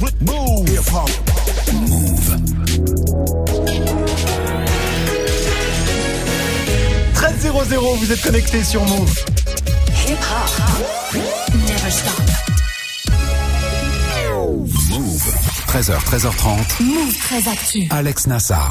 Move. Move. 13 00, vous êtes connectés sur Move. 13h, 13h30. Move très actu. Alex Nassar.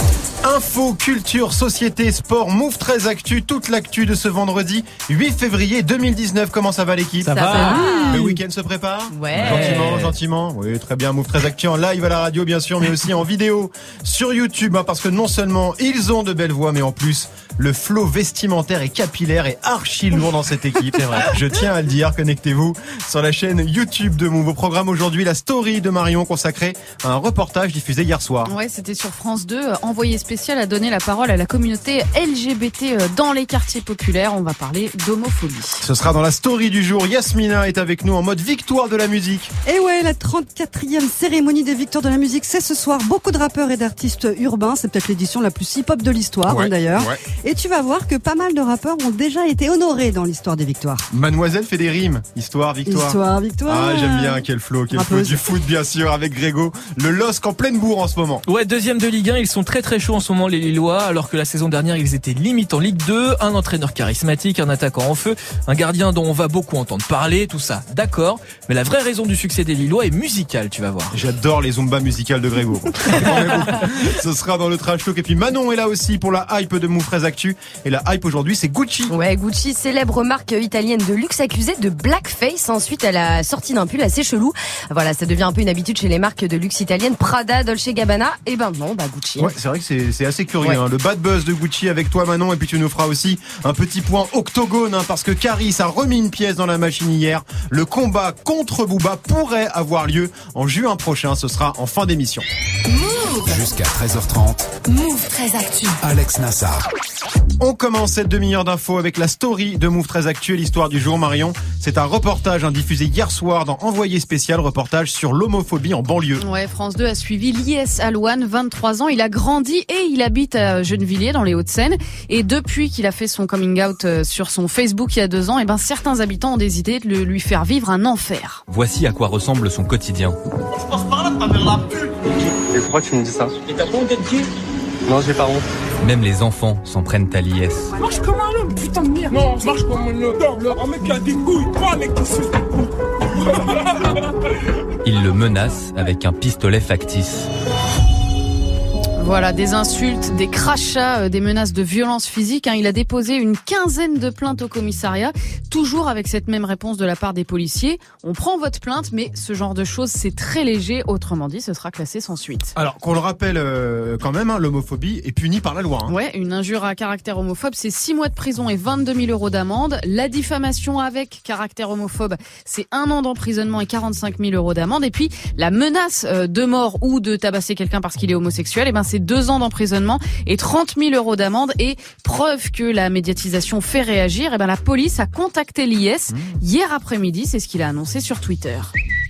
Info, culture, société, sport, Move 13 Actu, toute l'actu de ce vendredi 8 février 2019. Comment ça va l'équipe? Ça va. Le week-end se prépare? Ouais. Gentiment, gentiment. Oui, très bien. Move 13 Actu en live à la radio, bien sûr, mais aussi en vidéo sur YouTube, hein, parce que non seulement ils ont de belles voix, mais en plus, le flow vestimentaire et capillaire est archi lourd dans cette équipe. C'est vrai. Je tiens à le dire. Connectez-vous sur la chaîne YouTube de Move. Au programme aujourd'hui, la story de Marion consacrée à un reportage diffusé hier soir. Ouais, c'était sur France 2. Euh, Envoyé spécial a donné la parole à la communauté LGBT euh, dans les quartiers populaires. On va parler d'homophobie. Ce sera dans la story du jour. Yasmina est avec nous en mode victoire de la musique. Et ouais, la 34e cérémonie des victoires de la musique, c'est ce soir. Beaucoup de rappeurs et d'artistes urbains. C'est peut-être l'édition la plus hip-hop de l'histoire, Ouais, hein, d'ailleurs. ouais. Et tu vas voir que pas mal de rappeurs ont déjà été honorés dans l'histoire des victoires. Mademoiselle fait des rimes. Histoire, victoire. Histoire, victoire. Ah, j'aime bien. Quel flow, quel flow du foot, bien sûr, avec Grégo. Le LOSC en pleine bourre en ce moment. Ouais, deuxième de Ligue 1, ils sont très très chauds en ce moment les Lillois, alors que la saison dernière ils étaient limite en Ligue 2, un entraîneur charismatique, un attaquant en feu, un gardien dont on va beaucoup entendre parler, tout ça, d'accord, mais la vraie raison du succès des Lillois est musicale, tu vas voir. J'adore les zumba musicales de Grégo. Ce sera dans le trash talk. Et puis Manon est là aussi pour la hype de 13 Actu. Et la hype aujourd'hui, c'est Gucci. Ouais, Gucci, célèbre marque italienne de luxe accusée de blackface ensuite à la sortie d'un pull assez chelou. Voilà, ça devient un peu une habitude chez les marques de luxe italiennes, Prada, Dolce Gabbana, et ben non, bah Gucci. Ouais, c'est vrai que c'est c'est assez curieux. Ouais. hein. Le bad buzz de Gucci avec toi Manon et puis tu nous feras aussi un petit point octogone hein, parce que Caris a remis une pièce dans la machine hier. Le combat contre Booba pourrait avoir lieu en juin prochain. Ce sera en fin d'émission. Jusqu'à 13h30. Move très actu. Alex Nassar. On commence cette demi-heure d'infos avec la story de Move 13 Actuel, l'histoire du jour Marion. C'est un reportage hein, diffusé hier soir dans Envoyé spécial, reportage sur l'homophobie en banlieue. Ouais, France 2 a suivi Lies Alouane, 23 ans. Il a grandi et il habite à Gennevilliers dans les Hauts-de-Seine. Et depuis qu'il a fait son coming out euh, sur son Facebook il y a deux ans, et ben certains habitants ont décidé de lui faire vivre un enfer. Voici à quoi ressemble son quotidien. Et pourquoi tu me dis ça Et t'as pas honte d'être gay Non, j'ai pas honte. Même les enfants s'en prennent à l'IS. Marche comme un homme, putain de merde. Non, marche comme un homme. Un mec qui a des couilles, pas un mec qui suce des couilles. Ils le menacent avec un pistolet factice. Voilà, des insultes, des crachats, euh, des menaces de violence physique. hein. Il a déposé une quinzaine de plaintes au commissariat, toujours avec cette même réponse de la part des policiers. On prend votre plainte, mais ce genre de choses, c'est très léger. Autrement dit, ce sera classé sans suite. Alors qu'on le rappelle euh, quand même, hein, l'homophobie est punie par la loi. hein. Ouais, une injure à caractère homophobe, c'est 6 mois de prison et 22 000 euros d'amende. La diffamation avec caractère homophobe, c'est un an d'emprisonnement et 45 000 euros d'amende. Et puis, la menace euh, de mort ou de tabasser quelqu'un parce qu'il est homosexuel, eh ben, c'est deux ans d'emprisonnement et 30 000 euros d'amende. Et preuve que la médiatisation fait réagir, eh ben, la police a contacté l'IS hier après-midi. C'est ce qu'il a annoncé sur Twitter.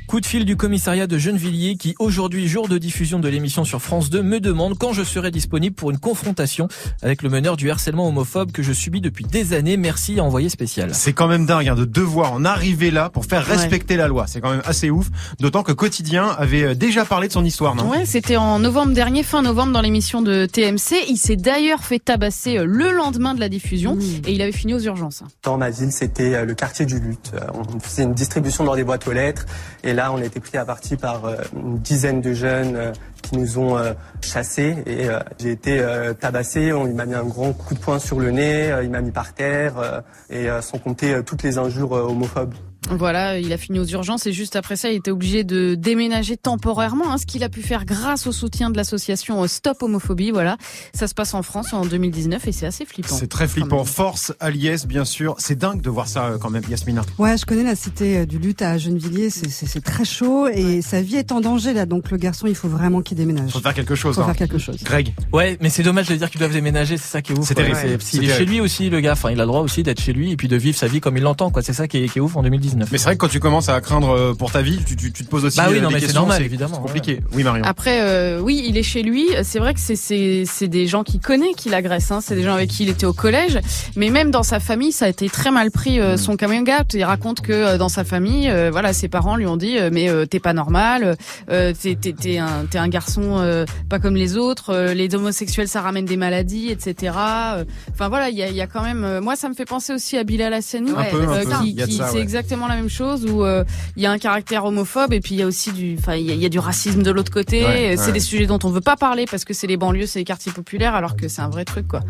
Coup de fil du commissariat de Gennevilliers qui aujourd'hui, jour de diffusion de l'émission sur France 2, me demande quand je serai disponible pour une confrontation avec le meneur du harcèlement homophobe que je subis depuis des années. Merci à envoyé spécial. C'est quand même dingue hein, de devoir en arriver là pour faire respecter la loi. C'est quand même assez ouf. D'autant que Quotidien avait euh, déjà parlé de son histoire, non? Ouais, c'était en novembre dernier, fin novembre, dans l'émission de TMC. Il s'est d'ailleurs fait tabasser euh, le lendemain de la diffusion et il avait fini aux urgences. Dans ma ville, c'était euh, le quartier du lutte. On faisait une distribution dans des boîtes aux lettres. Et là, on a été pris à partie par euh, une dizaine de jeunes euh, qui nous ont euh, chassés. Et j'ai été tabassé. Il m'a mis un grand coup de poing sur le nez. Il m'a mis par terre. Et sans compter toutes les injures homophobes. Voilà, il a fini aux urgences et juste après ça, il était obligé de déménager temporairement, hein, ce qu'il a pu faire grâce au soutien de l'association euh, Stop Homophobie. Voilà, ça se passe en France en 2019 et c'est assez flippant. C'est très flippant. Force à l'IS, bien sûr. C'est dingue de voir ça euh, quand même, Yasmina. Ouais, je connais la cité euh, du lutte à Gennevilliers, c'est- très chaud et sa vie est en danger là. Donc le garçon, il faut vraiment qu'il déménage. Faut faire quelque chose. Faut hein. faire quelque chose. Greg. Ouais, mais c'est dommage de dire qu'ils doivent déménager, c'est ça qui est ouf. C'est terrible. Ouais. C'est est chez lui aussi, le gars, enfin, il a le droit aussi d'être chez lui et puis de vivre sa vie comme il l'entend, quoi. C'est ça qui est, qui est ouf en 2019. 2019. Mais c'est vrai que quand tu commences à craindre euh, pour ta vie, tu, tu, tu te poses aussi Bah oui, euh, non, des mais c'est questions. normal, évidemment, C'est compliqué. Oui, Marion. Après, euh, oui, il est chez lui. C'est vrai que c'est c'est c'est des gens qu'il connaît qui l'agressent. Hein. C'est des gens avec qui il était au collège. Mais même dans sa famille, ça a été très mal pris. euh, son coming out. Il raconte que euh, dans sa famille, euh, voilà, ses parents lui ont dit euh, mais euh, t'es pas normal. Euh, t'es t'es t'es un t'es un garçon euh, pas comme les autres. euh, les homosexuels, ça ramène des maladies, etc. Euh, Enfin voilà, il y a, il y a quand même. euh, moi, ça me fait penser aussi à Bilal Hassani, euh, peu. qui, qui- ça, c'est ouais. exactement la même chose où euh, il y a un caractère homophobe et puis il y a aussi du, enfin il y, a- il y a du racisme de l'autre côté. Ouais, c'est ouais. des sujets dont on veut pas parler parce que c'est les banlieues, c'est les quartiers populaires, alors que c'est un vrai truc quoi.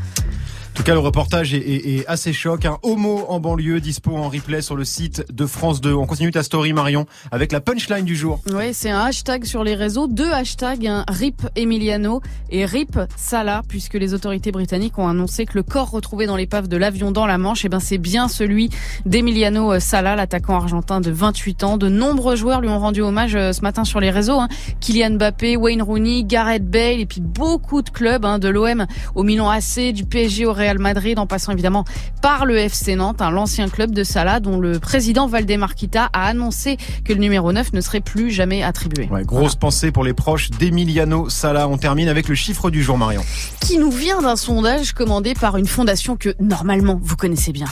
En tout cas, le reportage est, est- est assez choc. Un homo en banlieue dispo en replay sur le site de France 2. On continue ta story, Marion, avec la punchline du jour. Ouais, c'est un hashtag sur les réseaux, deux hashtags, RIP Emiliano et RIP Salah, puisque les autorités britanniques ont annoncé que le corps retrouvé dans l'épave de l'avion dans la Manche, eh ben c'est bien celui d'Emiliano Salah, l'attaquant argentin de 28 ans. De nombreux joueurs lui ont rendu hommage euh, ce matin sur les réseaux. Hein. Kylian Mbappé, Wayne Rooney, Gareth Bale et puis beaucoup de clubs, hein, de l'OM au Milan AC, du PSG au Real Madrid, en passant évidemment par le FC Nantes, hein, l'ancien club de Salah, dont le président Valdemar Kita a annoncé que le numéro 9 ne serait plus jamais attribué. Ouais, grosse pensée pour les proches d'Emiliano Sala. On termine avec le chiffre du jour, Marion. Qui nous vient d'un sondage commandé par une fondation que normalement vous connaissez bien.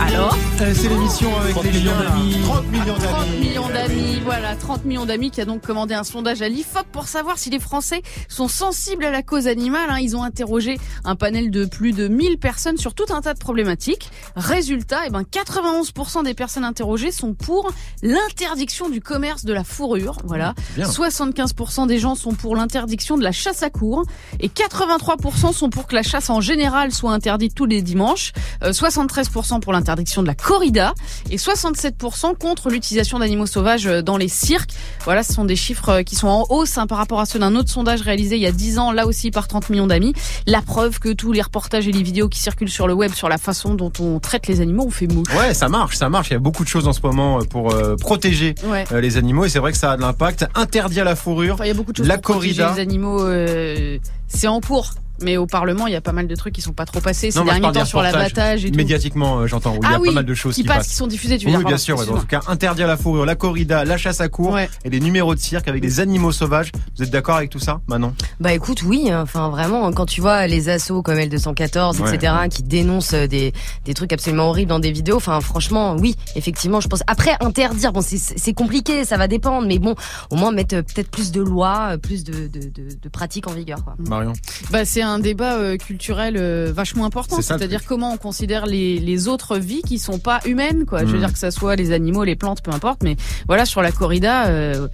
Alors C'est l'émission avec 30 les millions d'amis. 30 millions 30 d'amis. millions d'amis, voilà, 30 millions d'amis qui a donc commandé un sondage à l'IFOP pour savoir si les Français sont sensibles à la cause animale. hein. Ils ont interrogé un panel de plus de 1000 personnes sur tout un tas de problématiques. Résultat, eh ben, 91% des personnes interrogées sont pour l'interdiction du commerce de la fourrure. Voilà. Bien. 75% des gens sont pour l'interdiction de la chasse à cours et 83% sont pour que la chasse en général soit interdite tous les dimanches. Euh, 73% pour l'interdiction de la corrida et 67% contre l'utilisation d'animaux sauvages euh, dans les cirques. Voilà, ce sont des chiffres euh, qui sont en hausse hein, par rapport à ceux d'un autre sondage réalisé il y a 10 ans, là aussi par 30 millions d'amis. La preuve que tous les reportages et les vidéos qui circulent sur le web sur la façon dont on traite les animaux ont fait mouche. Ouais, ça marche, ça marche. Il y a beaucoup de choses en ce moment euh, pour euh, protéger Ouais. euh, les animaux et c'est vrai que ça a de l'impact. Interdit à la fourrure. Enfin, il y a beaucoup de choses La pour protéger corrida. les animaux. euh, c'est en cours. Mais au Parlement, il y a pas mal de trucs qui sont pas trop passés ces Non, derniers temps sur l'abattage et tout. Médiatiquement, euh, j'entends. il y a ah oui, pas mal de choses qui, qui, passent, qui sont diffusées, tu veux Oui, dire. bien pardon, sûr. En tout cas, interdit à la fourrure, la corrida, la chasse à cours Ouais. et les numéros de cirque avec des animaux sauvages. Vous êtes d'accord avec tout ça, Manon? Bah écoute, oui, enfin vraiment, quand tu vois les assauts comme L214, Ouais. etc., qui dénoncent euh, des, des trucs absolument horribles dans des vidéos, enfin franchement, oui, effectivement, je pense. Après, interdire, bon, c'est- c'est compliqué, ça va dépendre, mais bon, au moins mettre euh, peut-être plus de lois, plus de, de, de, de pratiques en vigueur. Quoi. Marion? Bah, c'est un débat euh, culturel euh, vachement important. C'est-à-dire comment on considère les, les autres vies qui sont pas humaines, quoi. Je veux Mm. dire que ça soit les animaux, les plantes, peu importe. Mais voilà, sur la corrida, euh,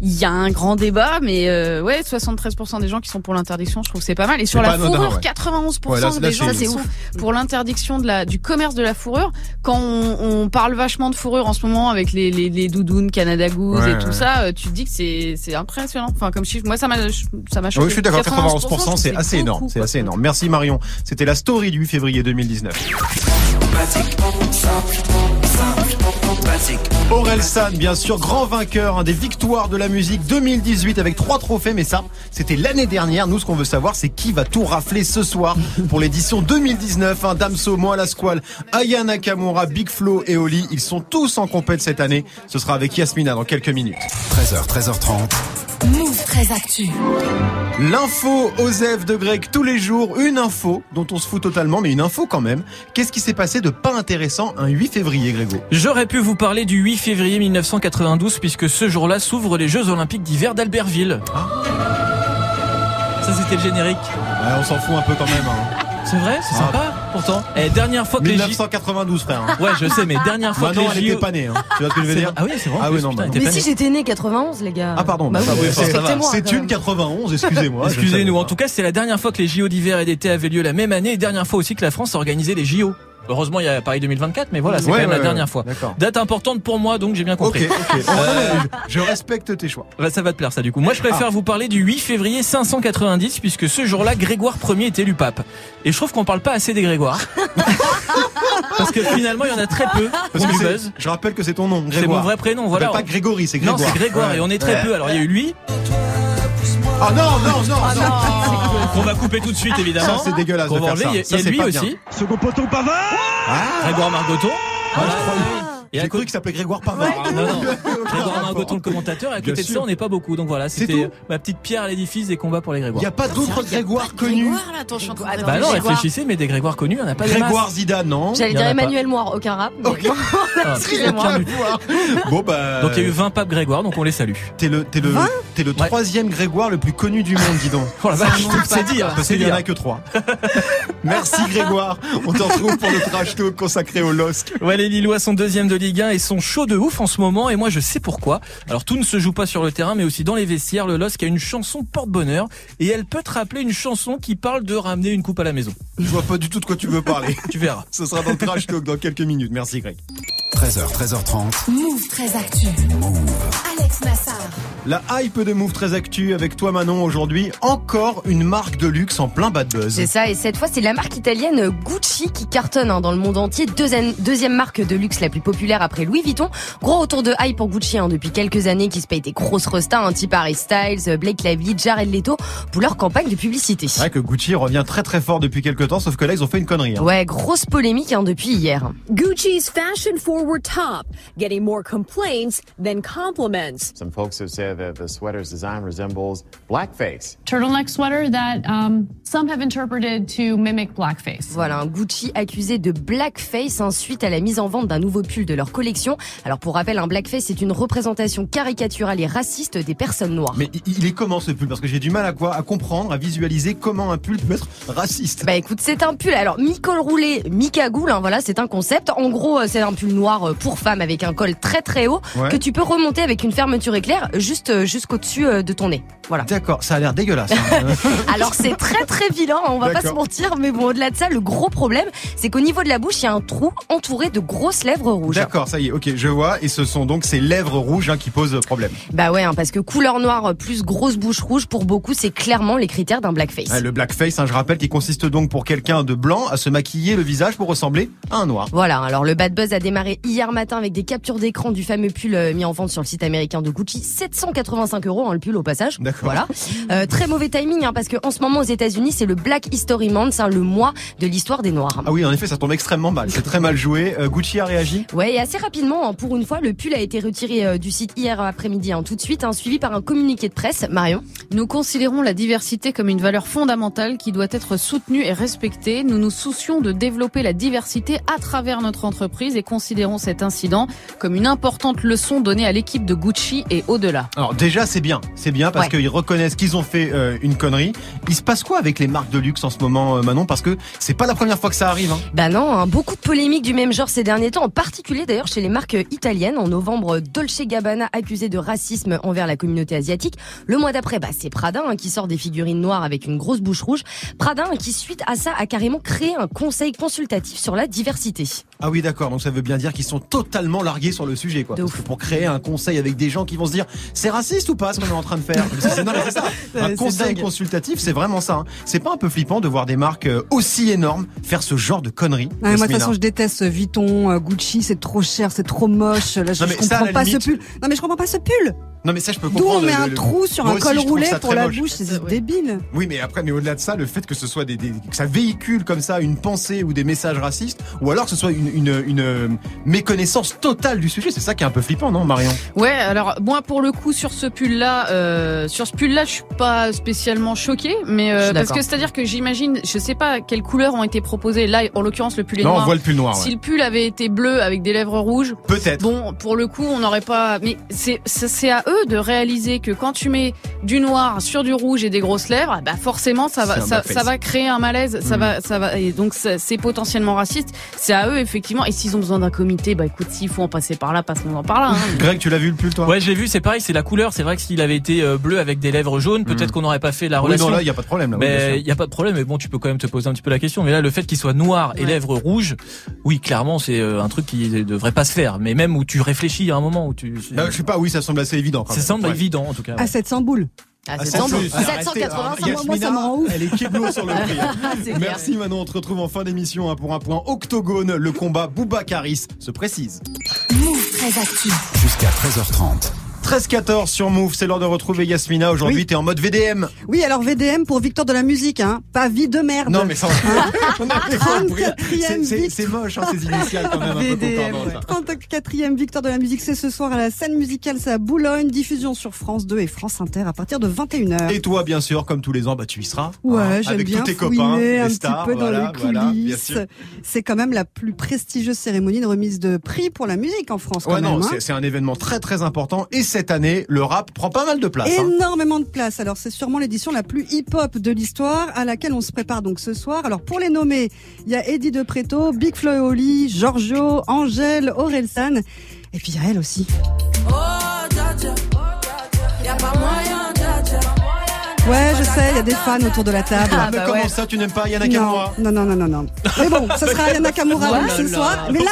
il y a un grand débat, mais euh, ouais, 73% des gens qui sont pour l'interdiction, je trouve que c'est pas mal. Et sur la anodin, fourrure, ouais. 91% Ouais, là, là, des gens qui sont pour l'interdiction de la du commerce de la fourrure. Quand on, on parle vachement de fourrure en ce moment avec les, les, les doudounes, Canada Goose Ouais, et tout ça, euh, tu te dis que c'est c'est impressionnant. Enfin, comme chiffre, moi ça m'a ça m'a choqué. Oui, je suis d'accord, 91%, 91%, c'est assez énorme. C'est assez énorme. Merci Marion. C'était la story du 8 février 2019. Aurel San, bien sûr, grand vainqueur hein, des victoires de la musique 2018 avec trois trophées, mais ça, c'était l'année dernière. Nous, ce qu'on veut savoir, c'est qui va tout rafler ce soir pour l'édition 2019. Hein, Damso, Moi la Squale, Aya Nakamura, Big Flo et Oli, ils sont tous en compète cette année. Ce sera avec Yasmina dans quelques minutes. 13h, 13h30. Move très actu. L'info Osef de Grec tous les jours, une info dont on se fout totalement, mais une info quand même. Qu'est-ce qui s'est passé de pas intéressant un 8 février, Grégo? J'aurais pu vous parler du 8 février 1992 puisque ce jour-là s'ouvrent les Jeux Olympiques d'hiver d'Albertville. Ça c'était le générique. Ouais, On s'en fout un peu quand même. Hein. C'est vrai, c'est Ah. sympa. Pourtant, eh, dernière fois que les J... 1992, frère. hein. Ouais, je sais, mais dernière fois Manon, que elle les était JO... pas née. Hein. Tu vois ce que je veux dire. Ah oui, c'est vrai. Ah oui, non, putain, bah, était Mais si j'étais né 91, les gars. Ah pardon, bah bah, oui, oui, c'est- une même. 91, excusez-moi. Excusez-nous. En tout cas, c'est la dernière fois que les JO d'hiver et d'été avaient lieu la même année et dernière fois aussi que la France a organisé les JO. Heureusement, il y a Paris 2024, mais voilà, c'est Ouais, quand même ouais, la dernière fois. Date importante pour moi, donc j'ai bien compris. non, mais je, respecte tes choix. Bah, ça va te plaire ça du coup. Moi je préfère vous parler du 8 février 590 puisque ce jour-là Grégoire Ier est élu pape. Et je trouve qu'on parle pas assez des Grégoires. Parce que finalement il y en a très peu. Parce On que du c'est- buzz. je rappelle que c'est ton nom, C'est mon vrai prénom, voilà. pas Grégory, c'est Non, Grégoire. c'est Grégoire Ouais. et on est très peu. Alors il y a eu lui, Ah non, non, non, non. Qu'on va couper tout de suite, évidemment. Ça, c'est dégueulasse Qu'on va faire enlever. ça. Il y a- Ça, il y a c'est lui pas bien. aussi. Second poteau Pavard Grégoire Margoton. Voilà. Et J'ai cru qu'il s'appelait Grégoire Pavard. Ah, non, non. Grégoire Margoton, le commentateur. Et à côté de ça, on n'est pas beaucoup. Donc voilà, c'était ma petite pierre à l'édifice des combats pour les Il Grégoire. n'y a pas d'autres Grégoire connus. Bah non, réfléchissez, mais des Grégoire connus, on n'a pas Grégoire. Zidane, non J'allais Il dire. Emmanuel Moir, aucun rap. Ah. Excusez-moi. Bon bah. Donc il y a eu 20 papes Grégoire, donc on les salue. T'es le, t'es le, t'es le troisième Grégoire le plus connu du monde, dis donc. Oh la vache, c'est dire, Parce qu'il y en a que trois. Merci Grégoire. On te retrouve pour le trash talk consacré au LOSC. Ouais, les Lillois sont deuxième de Ligue 1 et sont chauds de ouf en ce moment et moi je sais pourquoi. Alors tout ne se joue pas sur le terrain mais aussi dans les vestiaires. Le LOSC a une chanson porte-bonheur et elle peut te rappeler une chanson qui parle de ramener une coupe à la maison. Je vois pas du tout de quoi tu veux parler. Tu verras. Ce sera dans le trash talk dans quelques minutes. Merci Greg. 13h, 13h30. Move très actu. Alex Nassar. La hype de Move très actu avec toi Manon aujourd'hui. Encore une marque de luxe en plein bad buzz. C'est ça, et cette fois c'est la marque italienne Gucci qui cartonne hein, dans le monde entier. Deuxième, deuxième marque de luxe la plus populaire après Louis Vuitton. Gros retour de hype pour Gucci hein, depuis quelques années qui se paye des grosses restas, un type Harry Styles, Blake Lively, Jared Leto pour leur campagne de publicité. C'est vrai que Gucci revient très très fort depuis quelques temps, sauf que là ils ont fait une connerie. hein. Ouais, grosse polémique hein, depuis hier. Gucci's fashion forward top getting more complaints than compliments. Some folks have said that the sweater's design resembles blackface. turtleneck sweater that um, some have interpreted to mimic blackface. Voilà, un Gucci accusé de blackface hein, suite à la mise en vente d'un nouveau pull de leur collection. Alors pour rappel, un blackface c'est une représentation caricaturale et raciste des personnes noires. Mais il- est comment ce pull? Parce que j'ai du mal à quoi À comprendre, à visualiser comment un pull peut être raciste. Bah écoute, c'est un pull. Alors mi-col roulé, mi-cagoule, hein, voilà, c'est un concept. En gros, euh, c'est un pull noir euh, pour femme avec un col très très haut Ouais. que tu peux remonter avec une fermeture éclair juste euh, jusqu'au-dessus de ton nez. Voilà. D'accord, ça a l'air dégueulasse. hein. Alors c'est très très vilain, on va pas se mentir, mais bon au-delà de ça, le gros problème, c'est qu'au niveau de la bouche, il y a un trou entouré de grosses lèvres rouges. D'accord, ça y est, ok, je vois. Et ce sont donc ces lèvres rouges hein, qui posent problème. Bah ouais, hein, parce que couleur noire plus grosse bouche rouge, pour beaucoup, c'est clairement les critères d'un blackface. Ouais, le blackface, hein, je rappelle, qui consiste donc pour quelqu'un de blanc à se maquiller le visage pour ressembler à un noir. Voilà, alors le bad buzz a démarré hier matin avec des captures d'écran du fameux pull euh, mis en vente sur le site américain de Gucci. 785 euros hein, le pull au passage. D'accord. Voilà. Euh, très mauvais timing hein, parce que en ce moment aux États-Unis c'est le Black History Month, hein, le mois de l'histoire des Noirs. Ah oui, en effet, ça tombe extrêmement mal. C'est très mal joué. Euh, Gucci a réagi? Ouais, et assez rapidement, hein, pour une fois, le pull a été retiré euh, du site hier après-midi, hein, tout de suite, hein, suivi par un communiqué de presse. Marion Nous considérons la diversité comme une valeur fondamentale qui doit être soutenue et respectée. Nous nous soucions de développer la diversité à travers notre entreprise et considérons cet incident comme une importante leçon donnée à l'équipe de Gucci et au-delà. Alors déjà, c'est bien. C'est bien parce Ouais. qu'ils reconnaissent qu'ils ont fait euh, une connerie. Il se passe quoi avec les marques de luxe en ce moment, euh, Manon? Parce que c'est pas la première fois que ça arrive. Hein. Bah non, hein, beaucoup de polémiques du même genre ces derniers temps, en particulier d'ailleurs chez les marques italiennes. En novembre, Dolce Gabbana accusé de racisme envers la communauté asiatique. Le mois d'après, bah, c'est Prada hein, qui sort des figurines noires avec une grosse bouche rouge. Prada hein, qui, suite à ça, a carrément créé un conseil consultatif sur la diversité. Ah oui, d'accord. Donc ça veut bien dire qu'ils sont totalement largués sur le sujet, quoi. Parce ouf. que pour créer un conseil avec des gens qui vont se dire, c'est raciste ou pas ce qu'on est en train de faire? Non, mais c'est ça. Un conseil dingue. consultatif, c'est vraiment ça. hein. C'est pas un peu flippant de voir des marques euh, aussi énormes faire ce genre de conneries moi, de toute façon, je déteste Vuitton, euh, Gucci, c'est trop cher, c'est trop moche. Là, je, Non, je comprends pas limite- ce pull. Non, mais je comprends pas ce pull. Non, mais ça, je peux D'où comprendre. on met le- un le- trou sur Moi un col roulé pour la moche. bouche, c'est Ouais. débile. Oui, mais après, mais au-delà de ça, le fait que ce soit des, des- que ça véhicule comme ça une pensée ou des messages racistes, ou alors que ce soit une, une, une méconnaissance totale du sujet, c'est ça qui est un peu flippant, non, Marion Ouais, alors moi pour le coup sur ce pull-là, euh, sur ce pull-là, je suis pas spécialement choquée, mais euh, parce que c'est-à-dire que j'imagine, je sais pas quelles couleurs ont été proposées. Là, en l'occurrence, le pull est Non, on noir. voit le pull noir. Si ouais. le pull avait été bleu avec des lèvres rouges, Peut-être. Bon, pour le coup, on n'aurait pas. Mais c'est c'est à eux de réaliser que quand tu mets du noir sur du rouge et des grosses lèvres, bah forcément ça va ça, va créer un malaise, ça Mm. va ça va et donc c'est potentiellement raciste. C'est à eux effectivement. Et s'ils ont besoin d'un comité, bah écoute, s'il faut en passer par là, passons-en par là. hein. Greg, tu l'as vu le pull, toi Ouais, je l'ai vu, c'est pareil, c'est la couleur. C'est vrai que s'il avait été euh, bleu avec des lèvres jaunes, peut-être Mm. qu'on n'aurait pas fait la Oui, relation. non, là, il y a pas de problème. Là, mais il y a pas de problème. Mais bon, tu peux quand même te poser un petit peu la question. Mais là, le fait qu'il soit noir et lèvres rouges, oui, clairement, c'est euh, un truc qui devrait pas se faire. Mais même où tu réfléchis à un moment où tu. Bah, je sais pas, oui, ça semble assez évident. Quand Ça même. semble Ouais. évident en tout cas. À 700 boules. Ah, Ah, c'est c'est simple. plus. Arrêtez, 785 alors, moi, ça me rend ouf. Elle est kéblo sur le prix. hein. C'est clair. Merci Manon, on te retrouve en fin d'émission hein, pour un point octogone. Le combat Boubacaris se précise. Move très actu. Jusqu'à 13h30. 13-14 sur Move, c'est l'heure de retrouver Yasmina. Aujourd'hui, Oui. t'es en mode VDM. Oui, alors VDM pour Victor de la musique, hein. Pas vie de merde. Non, mais ça, on compris. 34e C'est- C'est c'est moche, hein, ces initiales quand même, un peu VDM, concordantes, ouais. ça. 34e victoire de la musique, c'est ce soir à la scène musicale, c'est à Boulogne, diffusion sur France 2 et France Inter à partir de 21h. Et toi, bien sûr, comme tous les ans, bah, tu y seras. Ouais, hein, j'aime avec bien tous tes copains, les un stars, petit peu voilà, dans les voilà, coulisses. sûr. c'est quand même la plus prestigieuse cérémonie de remise de prix pour la musique en France. Quand Ouais, non, hein. c'est- c'est un événement très très important. Et cette année, le rap prend pas mal de place. hein. Énormément de place. Alors c'est sûrement l'édition la plus hip-hop de l'histoire à laquelle on se prépare donc ce soir. Alors pour les nommer, il y a Eddie De Preto, Big Flo et Oli, Giorgio, Angèle, Orelsan et puis il y a elle aussi. Ouais, je sais, il y a des fans autour de la table. Ah, mais comment ça, tu n'aimes pas Yana non, Kamura non, non, non, non, non. Mais bon, ce sera Yana Kamura donc, là ce là. soir. Mais là,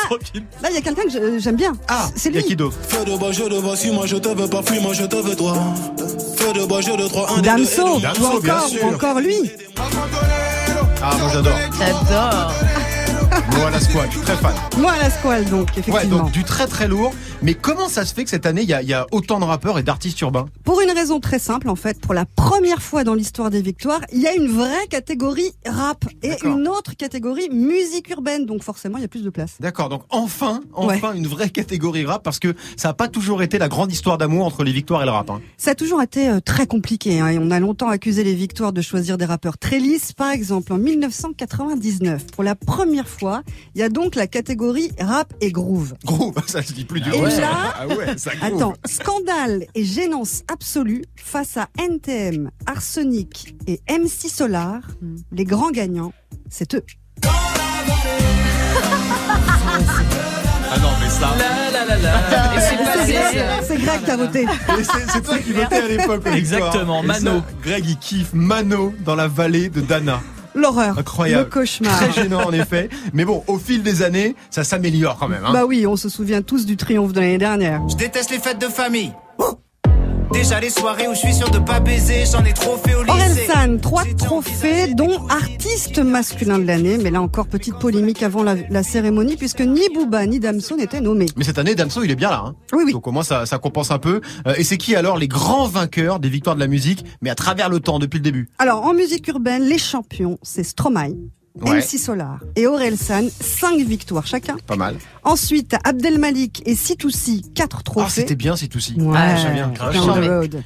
là, il y a quelqu'un que j'aime bien. Ah, c'est lui. d'autre Feu de bois, je de voici, moi je te veux pas, puis moi je te veux toi. Feu de bois, je de trois, un Damso, ou encore, ou encore lui. Ah, moi j'adore. J'adore. Moi, la squad, je suis très fan. Moi à la squale donc, Ouais, effectivement. donc du très très lourd. Mais comment ça se fait que cette année, il y a, il y a autant de rappeurs et d'artistes urbains Pour une raison très simple, en fait, pour la première fois dans l'histoire des victoires, il y a une vraie catégorie rap et une autre catégorie musique urbaine. Donc forcément, il y a plus de place. D'accord, donc enfin, enfin une vraie catégorie rap parce que ça n'a pas toujours été la grande histoire d'amour entre les victoires et le rap. hein. Ça a toujours été euh, très compliqué. Hein, et on a longtemps accusé les victoires de choisir des rappeurs très lisses. Par exemple, en 1999, pour la première fois, il y a donc la catégorie rap et groove. Groove, ça se dit plus du Et là, ah ouais, ça. Attends, scandale et gênance absolue face à NTM, Arsenic et MC Solar, les grands gagnants, c'est eux. Ah non, mais ça. Et c'est Greg qui a voté. C'est toi qui votais à l'époque. Exactement, Mano. ça, Greg, il kiffe Mano dans la vallée de Dana. L'horreur. Incroyable. Le cauchemar. Très gênant en effet. Mais bon, au fil des années, ça s'améliore quand même. Hein. Bah oui, on se souvient tous du triomphe de l'année dernière. Je déteste les fêtes de famille. Déjà les soirées où je suis sûr de pas baiser, j'en ai trop fait au lycée. Orelsan, trois trophées, dont artiste masculin de l'année. Mais là encore, petite polémique avant la, la cérémonie, puisque ni Booba ni Damso n'étaient nommés. Mais cette année, Damso, il est bien là. Hein. Oui, oui. Donc au moins, ça, ça compense un peu. Euh, et c'est qui alors les grands vainqueurs des victoires de la musique, mais à travers le temps, depuis le début? Alors, en musique urbaine, les champions, c'est Stromae, Ouais. MC Solar et Orelsan, cinq victoires chacun. Pas mal. Ensuite, Abdel Malik et Sitoussi, quatre Ah, trophées. c'était bien, c'est tout si. Ouais. Ah, j'aime bien. Road.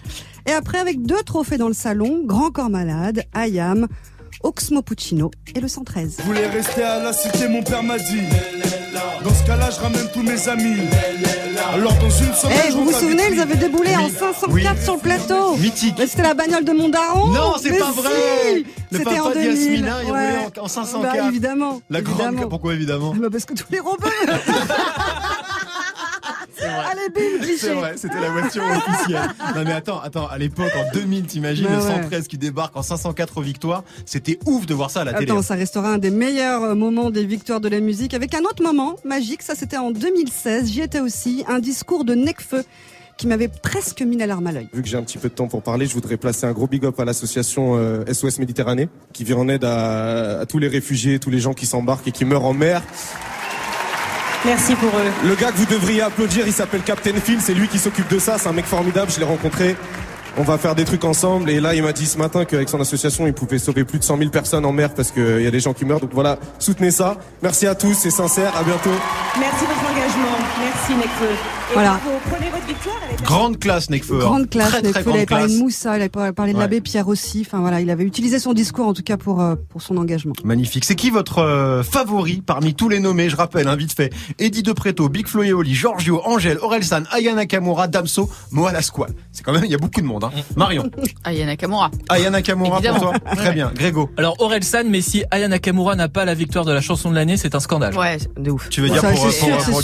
Et après, avec deux trophées dans le salon, Grand Corps Malade, Ayam, Oxmo Puccino et le 113. Je voulais rester à la cité, mon père m'a dit. Dans ce cas-là, je ramène tous mes amis. Alors dans une semaine, Eh, vous vous souvenez, ils avaient déboulé en 504 sur le plateau. Mythique. Mais C'était la bagnole de mon daron. Non, c'est pas si vrai. C'était en de 2000. Yasmina, il ouais. en- en 504. Bah, évidemment. La grande. évidemment. Pourquoi évidemment Bah, parce que tous les robots. Allez, bim, cliché. C'est vrai, c'était la voiture officielle. Non mais attends, attends, à l'époque, en 2000, t'imagines le ouais. 113 qui débarque en 504 victoires, c'était ouf de voir ça à la télé. Attends, ça restera un des meilleurs euh, moments des victoires de la musique avec un autre moment magique. Ça, c'était en 2016. J'y étais aussi. Un discours de Necfeu qui m'avait presque mis la larme à l'œil. Vu que j'ai un petit peu de temps pour parler, je voudrais placer un gros big up à l'association euh, SOS Méditerranée, qui vient en aide à, à tous les réfugiés, tous les gens qui s'embarquent et qui meurent en mer. Merci pour eux. Le gars que vous devriez applaudir, il s'appelle Captain Phil, c'est lui qui s'occupe de ça, c'est un mec formidable, je l'ai rencontré. On va faire des trucs ensemble et là il m'a dit ce matin qu'avec son association il pouvait sauver plus de 100 000 personnes en mer parce qu'il y a des gens qui meurent. Donc voilà, soutenez ça. Merci à tous, c'est sincère, à bientôt. Merci de votre engagement. Merci Necfeu. Voilà. Grande classe, Necfeu. hein. Grande classe. Très, très il avait parlé classe. de Moussa, il avait parlé de Ouais. l'abbé Pierre aussi. Enfin voilà, il avait utilisé son discours en tout cas pour euh, pour son engagement. Magnifique. C'est qui votre euh, favori parmi tous les nommés? Je rappelle, hein, vite fait. Eddie De Preto, Big Flo et Oli, Giorgio, Angèle, Orelsan, Aya Nakamura, Damso, Moa Lasquale. C'est quand même, il y a beaucoup de monde. Hein. Marion. Aya Nakamura. Aya Nakamura pour Évidemment. toi Très bien. Grégo. Alors Orelsan, mais si Aya Nakamura n'a pas la victoire de la chanson de l'année, c'est un scandale. Ouais, de ouf. Tu veux dire Ça, pour, c'est pour, sûr, pour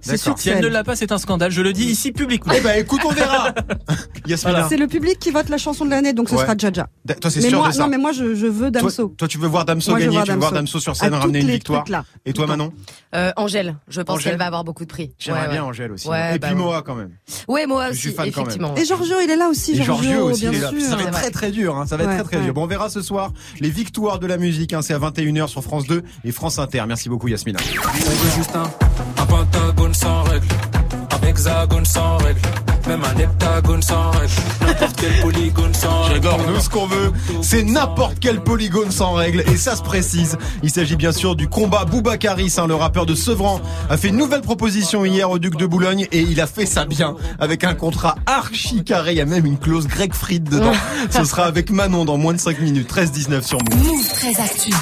c'est sûr Si elle ne l'a pas, c'est un scandale. Je le dis ici publiquement. Eh ben écoute, on verra. Yasmina. C'est le public qui vote la chanson de l'année, donc ce Ouais. sera Jaja. Da- Toi, c'est Mais sûr moi, de ça. non, mais moi je, je veux Toi, Damso. toi, tu veux voir Damso Moi, je veux gagner, voir tu veux voir Damso. Damso sur À scène toutes ramener une les victoire. trucs là. Et toi, Manon Euh, Angèle, je pense Angèle qu'elle va avoir beaucoup de prix. J'aimerais Ouais, bien ouais. Angèle aussi. Ouais, Et bah puis ouais. Moa quand même. Ouais, moi Je aussi, suis fan quand même. effectivement. Et Giorgio, il est là aussi. Et Giorgio aussi, bien il est là. sûr. Ça va être C'est très très dur, hein. ça va être Ouais, très très ouais. dur. Bon, on verra ce soir les victoires de la musique, hein. c'est à 21h sur France 2 et France Inter. Merci beaucoup Yasmina. Juste un, un pentagone sans règle, hexagone sans règle. Même un heptagone sans règle. N'importe quel polygone sans règle. J'adore, nous ce qu'on veut, c'est n'importe quel polygone sans règle et ça se précise. Il s'agit bien sûr du combat Boubacaris, hein, le rappeur de Sevran, a fait une nouvelle proposition hier au Duc de Boulogne et il a fait ça bien avec un contrat archi carré. Il y a même une clause Greg Fried dedans. Ce sera avec Manon dans moins de 5 minutes. 13-19 sur Move. Move très actu.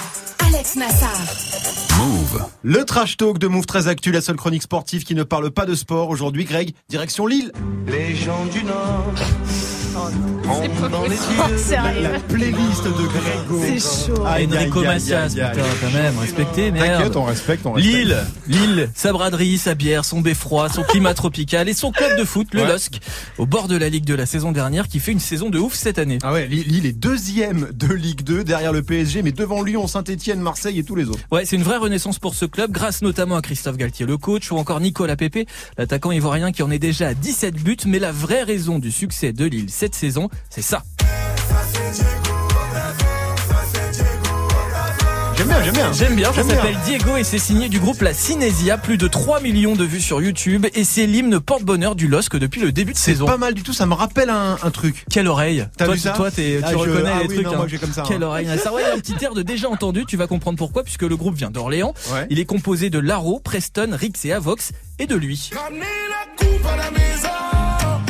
Alex Nassar. Move. Le trash talk de Move très actu, la seule chronique sportive qui ne parle pas de sport. Aujourd'hui, Greg, direction Lille. Les gens du Nord. C'est dans les yeux. Sérieux. La playlist de Grégo. C'est chaud. Enrico aïe, Macias, putain, quand même, respectez, merde. T'inquiète, on respecte, on respecte. Lille, Lille, sa braderie, sa bière, son beffroi, son climat tropical et son club de foot, le. LOSC, au bord de la Ligue de la saison dernière, qui fait une saison de ouf cette année. Ah ouais, Lille est deuxième de Ligue 2 derrière le PSG, mais devant Lyon, Saint-Etienne, Marseille et tous les autres. Ouais, c'est une vraie renaissance pour ce club, grâce notamment à Christophe Galtier, le coach, ou encore Nicolas Pepe, l'attaquant ivoirien qui en est déjà à 17 buts. Mais la vraie raison du succès de Lille cette saison, c'est ça. J'aime bien, j'aime bien. J'aime bien, ça s'appelle Diego et c'est signé du groupe La Cinésia, plus de 3 millions de vues sur YouTube et c'est l'hymne porte-bonheur du LOSC depuis le début de C'est saison. pas mal du tout, ça me rappelle un, un truc. Quelle oreille T'as Toi, vu ça toi, t'es- Ah, tu je- reconnais ah les oui, trucs. non, hein. moi, j'ai comme ça, Quelle hein. oreille Ça ouais, un petit air de déjà entendu. Tu vas comprendre pourquoi, puisque le groupe vient d'Orléans. Ouais. Il est composé de Laro, Preston, Rix et Avox et de lui.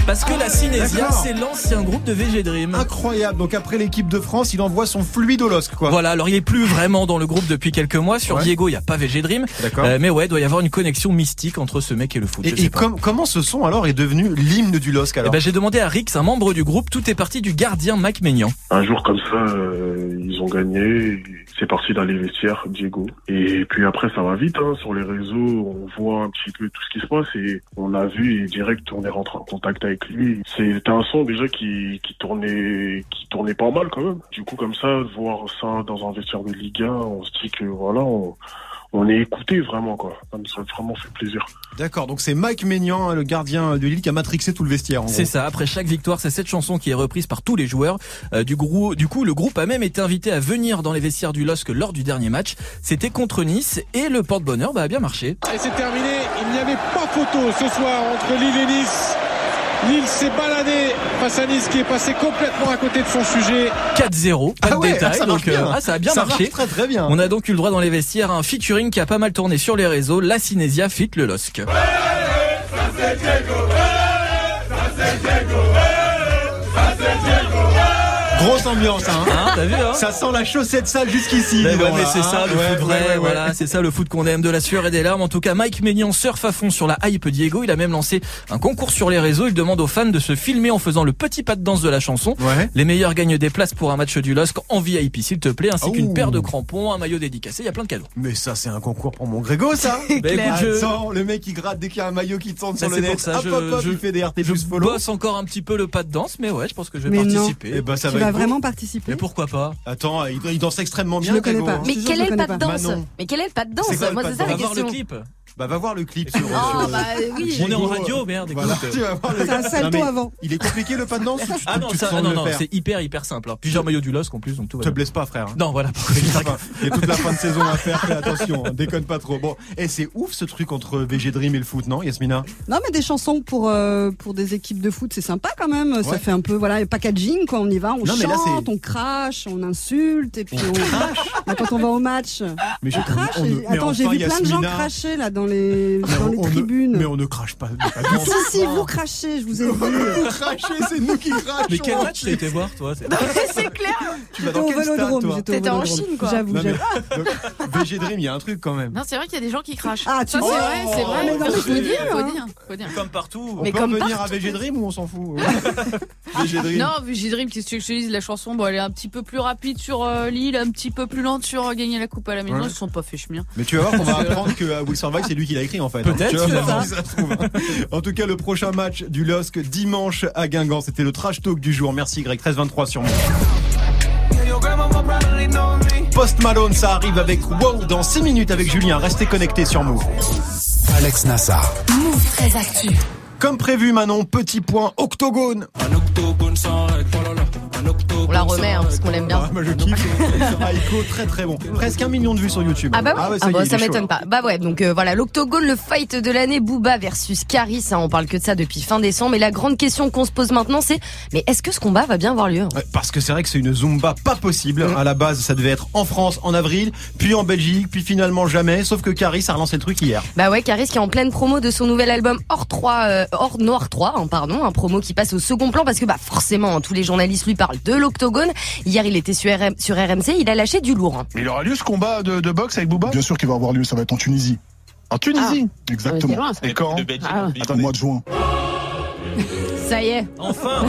Parce que la Cinésia, c'est l'ancien groupe de VG Dream. Incroyable. Donc après l'équipe de France, il envoie son fluide au LOSC, quoi. Voilà, alors il est plus vraiment dans le groupe depuis quelques mois. Sur Ouais. Diego, il n'y a pas VG Dream. D'accord. Euh, mais ouais, il doit y avoir une connexion mystique entre ce mec et le foot. Et, je sais et pas. com- comment ce son alors est devenu l'hymne du LOSC Eh alors ben, j'ai demandé à Rix, un membre du groupe, tout est parti du gardien Mike Maignan. Un jour comme ça, euh, ils ont gagné. et C'est parti dans les vestiaires, Diego. Et puis après, ça va vite. Hein, sur les réseaux, on voit un petit peu tout ce qui se passe et on l'a vu et direct, on est rentré en contact avec lui. C'était un son déjà qui, qui tournait, qui tournait pas mal quand même. Du coup, comme ça, voir ça dans un vestiaire de Liga, on se dit que voilà, on, on est écouté vraiment quoi. Ça a vraiment fait plaisir. D'accord, donc c'est Mike Maignan, hein, le gardien de Lille, qui a matrixé tout le vestiaire. C'est ça. Après chaque victoire, c'est cette chanson qui est reprise par tous les joueurs euh, du groupe. Du coup, le groupe a même été invité à venir dans les vestiaires du LOSC lors du dernier match. C'était contre Nice et le porte-bonheur bah, a bien marché. Et c'est terminé. Il n'y avait pas photo ce soir entre Lille et Nice. Lille s'est baladé face à Nice qui est passé complètement à côté de son sujet. 4-0, pas Ah de ouais, détails. ah, ça donc, euh, bien. ah, ça a bien Ça marché. marche très, très bien. On a donc eu le droit dans les vestiaires à un featuring qui a pas mal tourné sur les réseaux. La Cinésia fit le LOSC. Grosse ambiance, hein. Hein, t'as vu, hein Ça sent la chaussette sale jusqu'ici. Mais, dis ouais, mais c'est ça hein. le Ouais, foot vrai, ouais, ouais, voilà, ouais. c'est ça le foot qu'on aime, de la sueur et des larmes. En tout cas, Mike Maignan surfe à fond sur la hype Diego. Il a même lancé un concours sur les réseaux. Il demande aux fans de se filmer en faisant le petit pas de danse de la chanson. Ouais. Les meilleurs gagnent des places pour un match du LOSC en VIP, s'il te plaît, ainsi qu'une Ouh. paire de crampons, un maillot dédicacé. Il y a plein de cadeaux. Mais ça, c'est un concours pour mon Grégo, ça. Bah, écoute, je- Attends, le mec, il gratte dès qu'il y a un maillot qui tourne Ça, sur le pour net. ça, hop, je- hop, hop, je- il fait des RT Je plus follow. bosse encore un petit peu le pas de danse, mais ouais, je pense que je vais Mais non. participer. Eh ben, ça va vas vraiment participer Mais pourquoi pas Attends, il, il danse extrêmement Je bien, le connais pas. Mais Je quel est je le connais pas de danse. Mais quel est le pas de danse Moi, c'est ça la On va voir le question. clip. Bah, va voir le clip sur. Oh, sur- bah oui. On est en radio, merde, écoute. Voilà, tu vas voir le C'est un salto Non, mais avant. Il est compliqué le pas de danse Ah non, ça, non, non, c'est hyper, hyper simple. hein. Plusieurs maillots du LOSC en plus, donc tout va Te blesse pas, frère. hein. Non, voilà. Il y a toute la fin de saison à faire, fais attention, hein, déconne pas trop. Bon, et c'est ouf ce truc entre VG Dream et le foot, non, Yasmina? Non, mais des chansons pour euh, pour des équipes de foot, c'est sympa quand même. Ouais. Ça fait un peu voilà packaging quoi. On y va, on Non, mais là, chante, c'est- on crache, on insulte et puis On on, crache quand on va au match. Mais je on crache. et- Attends, j'ai vu plein de gens cracher là dans les dans tribunes. mais on ne crache pas. pas du Ah, tout. si si, vous crachez, je vous ai vu. Vous crachez, c'est nous qui crachons. Mais quel match t'as été voir, toi C'est- clair. Tu vas dans au quel T'étais en. Chine, quoi. J'avoue, VG Dream, il y a un truc quand même. Non, c'est vrai qu'il y a des gens qui crachent. Ah, tu vois. c'est vrai, c'est vrai. je faut veux dire, dire, faut hein. dire, faut dire. Comme partout. On Mais peut partout. à VG Dream ou on s'en fout? VG Dream. Non, VG Dream, qu'est-ce que je te La chanson, bon, elle est un petit peu plus rapide sur euh, Lille, un petit peu plus lente sur euh, gagner la coupe à la maison. Ouais. Ils se sont pas fait chemir. Mais tu vas voir qu'on va apprendre que euh, Wilson c'est lui qui l'a écrit en fait. Peut-être, Tu vas finalement. voir si ça se trouve. En tout cas, le prochain match du LOSC dimanche à Guingamp, c'était le trash talk du jour. Merci Greg, 13-23 sur moi. Post Malone, ça arrive avec Wow dans 6 minutes avec Julien. Restez connectés sur Move. Alex Nassar. Move très actu. Comme prévu, Manon, petit point octogone. Un octogone sans la remet hein, parce qu'on l'aime bien. Ah, moi je kiffe. Aiko, très très bon. Presque un million de vues sur YouTube. Ah bah oui, ouais, ah y bah, ça chaud, m'étonne là. pas. Bah ouais, donc euh, voilà, l'octogone, le fight de l'année, Booba versus Caris, hein, on parle que de ça depuis fin décembre. Et la grande question qu'on se pose maintenant, c'est mais est-ce que ce combat va bien avoir lieu Ouais, Parce que c'est vrai que c'est une Zumba pas possible. Mm. À la base, ça devait être en France en avril, puis en Belgique, puis finalement jamais. Sauf que Caris a relancé le truc hier. Bah ouais, Caris qui est en pleine promo de son nouvel album Hors 3, euh, Hors Noir 3, hein, pardon, un promo qui passe au second plan parce que bah forcément, hein, tous les journalistes lui parlent de l'octogone. Hier, il était sur, RM, sur RMC, il a lâché du lourd. il aura lieu ce combat de, de boxe avec Booba? Bien sûr qu'il va avoir lieu, ça va être en Tunisie. En Tunisie? Exactement. Ah, loin, ça. Et quand? Ah. Attends, le mois de juin. Ça y est. Enfin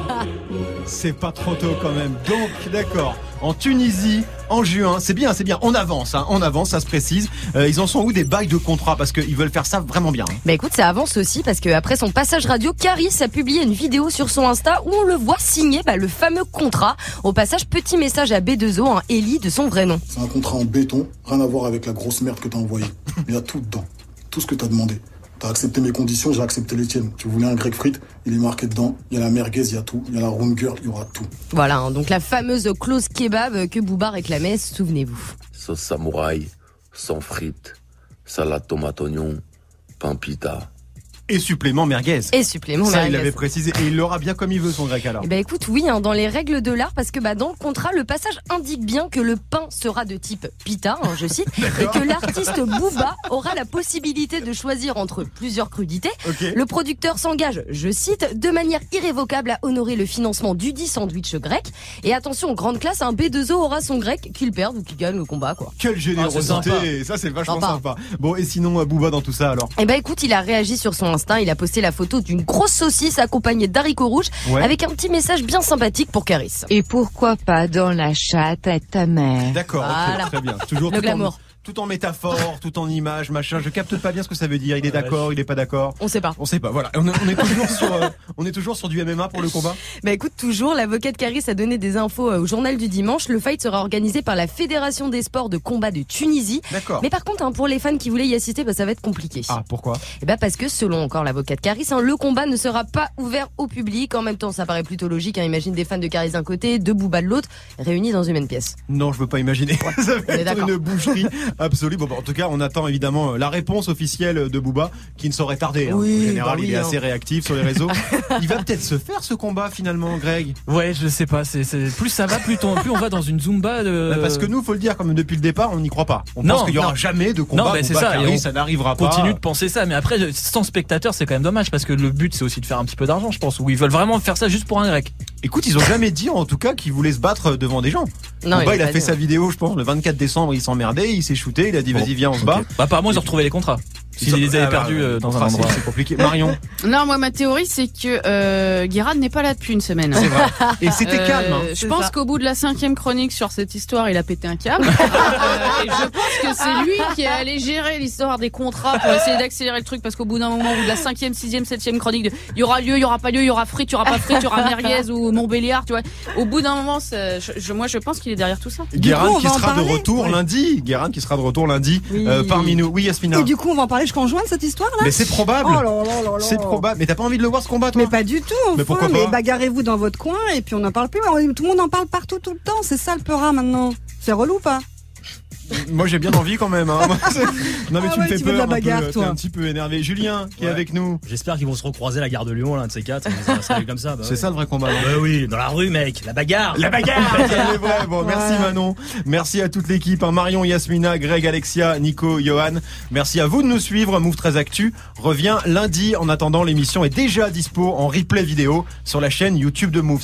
C'est pas trop tôt quand même. Donc, d'accord. En Tunisie, en juin, c'est bien, c'est bien. On avance, hein, on avance, ça se précise. Euh, ils en sont où des bails de contrat? Parce qu'ils veulent faire ça vraiment bien. hein. Bah écoute, ça avance aussi parce que après son passage radio, Caris a publié une vidéo sur son Insta où on le voit signer bah, le fameux contrat. Au passage, petit message à B2O, un Ellie de son vrai nom. C'est un contrat en béton, rien à voir avec la grosse merde que t'as envoyée. Il y a tout dedans, tout ce que t'as demandé. T'as accepté mes conditions, j'ai accepté les tiennes. Tu voulais un grec frites, il est marqué dedans. Il y a la merguez, il y a tout. Il y a la rumgur, il y aura tout. Voilà, hein, donc la fameuse clause kebab que Booba réclamait, souvenez-vous. sauce samouraï, sans frites, salade tomate oignon, pain pita. Et supplément merguez. Et supplément Ça, il l'avait précisé. Et il l'aura bien comme il veut, son grec alors. Eh ben écoute, oui, hein, dans les règles de l'art, parce que bah, dans le contrat, le passage indique bien que le pain sera de type pita, hein, je cite, et que l'artiste Booba aura la possibilité de choisir entre plusieurs crudités. Le producteur s'engage, je cite, de manière irrévocable à honorer le financement du dit sandwich grec. Et attention, grande classe, un B2O aura son grec, qu'il perde ou qu'il gagne le combat, quoi. Quelle Ah, générosité. Ça, c'est vachement Sympa. sympa. Bon, et sinon, Booba dans tout ça alors Eh ben écoute, il a réagi sur son Insta, il a posté la photo d'une grosse saucisse accompagnée d'haricots rouges Ouais. avec un petit message bien sympathique pour Caris. Et pourquoi pas dans la chatte à ta mère D'accord, très bien. Toujours Le en, glamour. Tout en métaphore, tout en image, machin. Je capte pas bien ce que ça veut dire. Il est d'accord, il est pas d'accord. On sait pas. On sait pas. Voilà. On est, on est toujours sur, euh, on est toujours sur du MMA pour le combat. Bah écoute, toujours, l'avocat de Caris a donné des infos euh, au journal du dimanche. Le fight sera organisé par la Fédération des sports de combat de Tunisie. D'accord. Mais par contre, hein, pour les fans qui voulaient y assister, bah, ça va être compliqué. Ah, pourquoi? Eh ben parce que selon encore l'avocat de Caris, hein, le combat ne sera pas ouvert au public. En même temps, ça paraît plutôt logique. Hein. Imagine des fans de Caris d'un côté, deux Booba de l'autre, réunis dans une même pièce. Non, je veux pas imaginer. ça on va être une boucherie absolue. Bon, bah, en tout cas, on attend évidemment euh, la réponse officielle de Booba, qui ne saurait tarder. hein. Oui, en général, bah oui, il est hein. assez réactif sur les réseaux. il va peut-être se faire ce combat finalement, Greg? Ouais, je sais pas. C'est, c'est- plus ça va, plus, on, plus on va dans une zumba de. Bah, Parce que nous, faut le dire, comme depuis le départ, on n'y croit pas. On Non, pense qu'il y aura non. jamais de combat. non, mais c'est ça. on ça n'arrivera pas. Continue de penser ça, mais après, sans spectateur, c'est quand même dommage parce que le but, c'est aussi de faire un petit peu d'argent, je pense. Ou ils veulent vraiment faire ça juste pour un grec. Écoute, ils ont jamais dit en tout cas qu'ils voulaient se battre devant des gens. Non, il il a fait dit, sa ouais. vidéo, je pense, le 24 décembre, il s'emmerdait, il s'est shooté, il a dit vas-y viens, on se bat. Bah, apparemment, ils ont retrouvé les contrats. S'ils les avaient Ah, bah, perdus euh, dans un contrat, c'est- endroit. C'est compliqué. Marion, Non, moi ma théorie c'est que euh, Guérard n'est pas là depuis une semaine. c'est vrai. Et c'était Euh, calme. hein. Je pense qu'au bout de la cinquième chronique sur cette histoire, il a pété un câble. Euh, et je pense que c'est lui qui est allé gérer l'histoire des contrats pour essayer d'accélérer le truc parce qu'au bout d'un moment, au bout de la cinquième, sixième, septième chronique, il y aura lieu, il y aura pas lieu, il y aura frites, il y aura pas frites, il y aura merguez ou Montbéliard, tu vois. Au bout d'un moment, je, je- moi je pense qu'il est derrière tout ça. Guérin qui sera de retour Ouais. lundi. Guérin qui sera de retour lundi Oui. euh, parmi nous. Oui, Yasmina. Et du coup, on va en parler jusqu'en juin de cette histoire là Mais c'est probable. Oh. C'est probable. Mais t'as pas envie de le voir ce combat, toi Mais pas du tout, enfin. Mais pourquoi mais pas bagarrez-vous dans votre coin et puis on n'en parle plus. On- Tout le monde en parle partout tout le temps. C'est ça le peurat maintenant. C'est relou ou pas Moi, j'ai bien envie quand même. hein. C'est- non, mais Ah tu me fais tu de peur. la un peu. bagarre, T'es toi. un petit peu énervé. Julien, qui est avec nous. J'espère qu'ils vont se recroiser à la gare de Lyon, l'un de ces quatre. Ça, comme ça. bah C'est ouais. ça le vrai combat. Bah oui, dans la rue, mec. La bagarre. La bagarre Elle est vraie. Bon, merci. Manon. Merci à toute l'équipe. hein. Marion, Yasmina, Greg, Alexia, Nico, Johan. Merci à vous de nous suivre. Move 13 Actu revient lundi. En attendant, l'émission est déjà dispo en replay vidéo sur la chaîne YouTube de Move.